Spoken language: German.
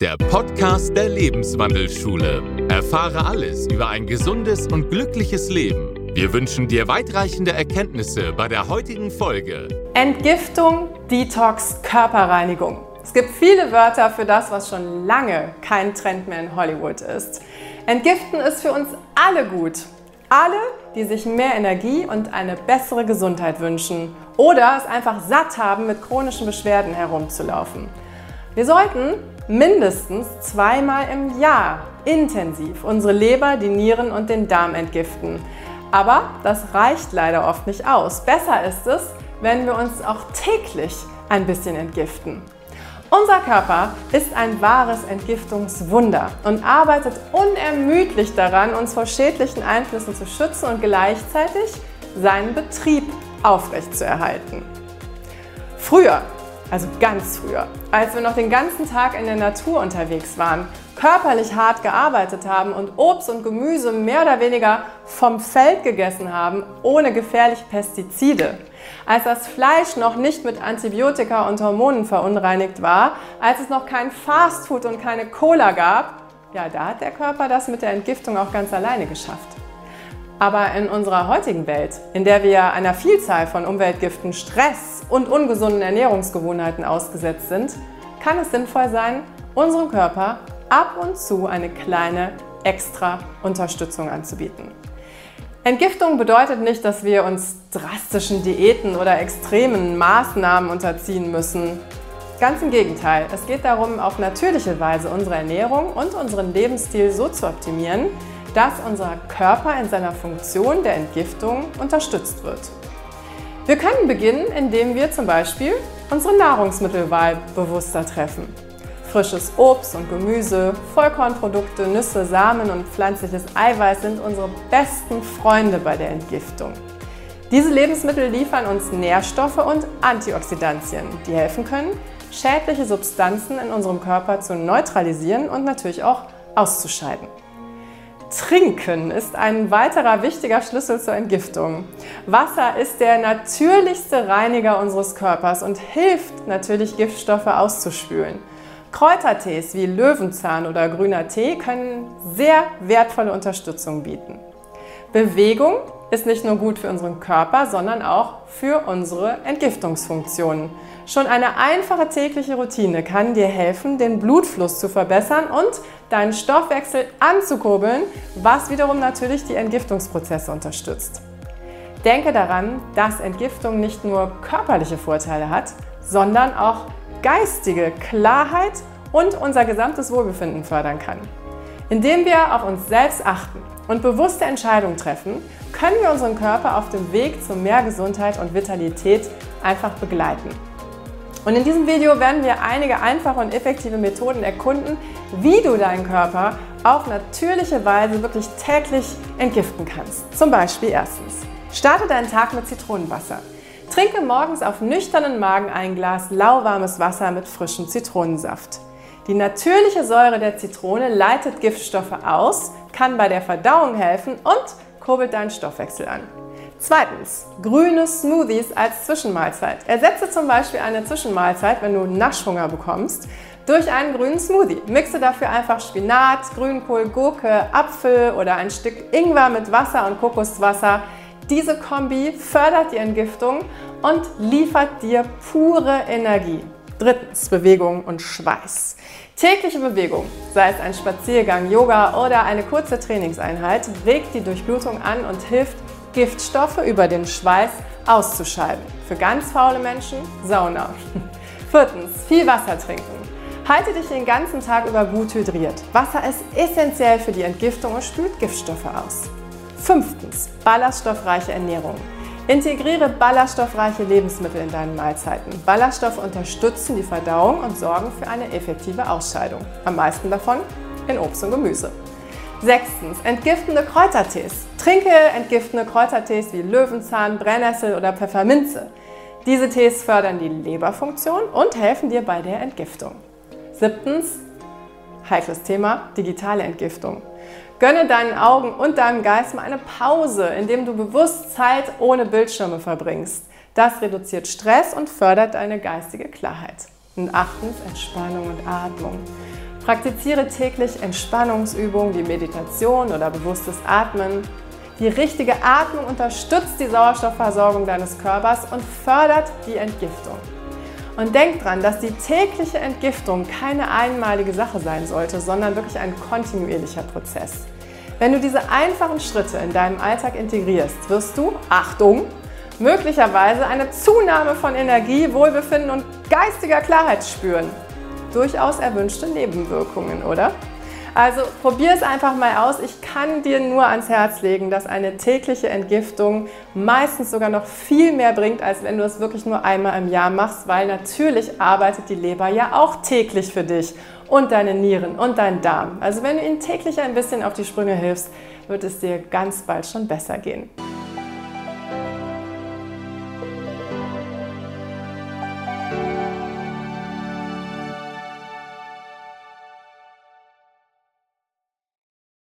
der Podcast der Lebenswandelschule. Erfahre alles über ein gesundes und glückliches Leben. Wir wünschen dir weitreichende Erkenntnisse bei der heutigen Folge. Entgiftung, Detox, Körperreinigung. Es gibt viele Wörter für das, was schon lange kein Trend mehr in Hollywood ist. Entgiften ist für uns alle gut. Alle, die sich mehr Energie und eine bessere Gesundheit wünschen oder es einfach satt haben, mit chronischen Beschwerden herumzulaufen. Wir sollten mindestens zweimal im Jahr intensiv unsere Leber, die Nieren und den Darm entgiften. Aber das reicht leider oft nicht aus. Besser ist es, wenn wir uns auch täglich ein bisschen entgiften. Unser Körper ist ein wahres Entgiftungswunder und arbeitet unermüdlich daran, uns vor schädlichen Einflüssen zu schützen und gleichzeitig seinen Betrieb aufrechtzuerhalten. Früher also ganz früher, als wir noch den ganzen Tag in der Natur unterwegs waren, körperlich hart gearbeitet haben und Obst und Gemüse mehr oder weniger vom Feld gegessen haben, ohne gefährliche Pestizide. Als das Fleisch noch nicht mit Antibiotika und Hormonen verunreinigt war, als es noch kein Fastfood und keine Cola gab, ja, da hat der Körper das mit der Entgiftung auch ganz alleine geschafft. Aber in unserer heutigen Welt, in der wir einer Vielzahl von Umweltgiften, Stress und ungesunden Ernährungsgewohnheiten ausgesetzt sind, kann es sinnvoll sein, unserem Körper ab und zu eine kleine extra Unterstützung anzubieten. Entgiftung bedeutet nicht, dass wir uns drastischen Diäten oder extremen Maßnahmen unterziehen müssen. Ganz im Gegenteil, es geht darum, auf natürliche Weise unsere Ernährung und unseren Lebensstil so zu optimieren, dass unser Körper in seiner Funktion der Entgiftung unterstützt wird. Wir können beginnen, indem wir zum Beispiel unsere Nahrungsmittelwahl bewusster treffen. Frisches Obst und Gemüse, Vollkornprodukte, Nüsse, Samen und pflanzliches Eiweiß sind unsere besten Freunde bei der Entgiftung. Diese Lebensmittel liefern uns Nährstoffe und Antioxidantien, die helfen können, schädliche Substanzen in unserem Körper zu neutralisieren und natürlich auch auszuscheiden. Trinken ist ein weiterer wichtiger Schlüssel zur Entgiftung. Wasser ist der natürlichste Reiniger unseres Körpers und hilft natürlich, Giftstoffe auszuspülen. Kräutertees wie Löwenzahn oder grüner Tee können sehr wertvolle Unterstützung bieten. Bewegung ist nicht nur gut für unseren Körper, sondern auch für unsere Entgiftungsfunktionen. Schon eine einfache tägliche Routine kann dir helfen, den Blutfluss zu verbessern und deinen Stoffwechsel anzukurbeln, was wiederum natürlich die Entgiftungsprozesse unterstützt. Denke daran, dass Entgiftung nicht nur körperliche Vorteile hat, sondern auch geistige Klarheit und unser gesamtes Wohlbefinden fördern kann. Indem wir auf uns selbst achten und bewusste Entscheidungen treffen, können wir unseren Körper auf dem Weg zu mehr Gesundheit und Vitalität einfach begleiten. Und in diesem Video werden wir einige einfache und effektive Methoden erkunden, wie du deinen Körper auf natürliche Weise wirklich täglich entgiften kannst. Zum Beispiel erstens, starte deinen Tag mit Zitronenwasser. Trinke morgens auf nüchternen Magen ein Glas lauwarmes Wasser mit frischem Zitronensaft. Die natürliche Säure der Zitrone leitet Giftstoffe aus, kann bei der Verdauung helfen und kurbelt deinen Stoffwechsel an. Zweitens, grüne Smoothies als Zwischenmahlzeit. Ersetze zum Beispiel eine Zwischenmahlzeit, wenn du Naschhunger bekommst, durch einen grünen Smoothie. Mixe dafür einfach Spinat, Grünkohl, Gurke, Apfel oder ein Stück Ingwer mit Wasser und Kokoswasser. Diese Kombi fördert die Entgiftung und liefert dir pure Energie. Drittens, Bewegung und Schweiß. Tägliche Bewegung, sei es ein Spaziergang, Yoga oder eine kurze Trainingseinheit, regt die Durchblutung an und hilft Giftstoffe über den Schweiß auszuscheiden. Für ganz faule Menschen Sauna. Viertens, viel Wasser trinken. Halte dich den ganzen Tag über gut hydriert. Wasser ist essentiell für die Entgiftung und spült Giftstoffe aus. Fünftens, ballaststoffreiche Ernährung. Integriere ballaststoffreiche Lebensmittel in deinen Mahlzeiten. Ballaststoffe unterstützen die Verdauung und sorgen für eine effektive Ausscheidung. Am meisten davon in Obst und Gemüse. Sechstens, entgiftende Kräutertees. Trinke entgiftende Kräutertees wie Löwenzahn, Brennnessel oder Pfefferminze. Diese Tees fördern die Leberfunktion und helfen dir bei der Entgiftung. Siebtens, heikles Thema, digitale Entgiftung. Gönne deinen Augen und deinem Geist mal eine Pause, indem du bewusst Zeit ohne Bildschirme verbringst. Das reduziert Stress und fördert deine geistige Klarheit. Und achtens, Entspannung und Atmung. Praktiziere täglich Entspannungsübungen wie Meditation oder bewusstes Atmen. Die richtige Atmung unterstützt die Sauerstoffversorgung deines Körpers und fördert die Entgiftung. Und denk dran, dass die tägliche Entgiftung keine einmalige Sache sein sollte, sondern wirklich ein kontinuierlicher Prozess. Wenn du diese einfachen Schritte in deinem Alltag integrierst, wirst du, Achtung, möglicherweise eine Zunahme von Energie, Wohlbefinden und geistiger Klarheit spüren. Durchaus erwünschte Nebenwirkungen, oder? Also probier es einfach mal aus. Ich kann dir nur ans Herz legen, dass eine tägliche Entgiftung meistens sogar noch viel mehr bringt, als wenn du es wirklich nur einmal im Jahr machst, weil natürlich arbeitet die Leber ja auch täglich für dich und deine Nieren und dein Darm. Also wenn du ihnen täglich ein bisschen auf die Sprünge hilfst, wird es dir ganz bald schon besser gehen.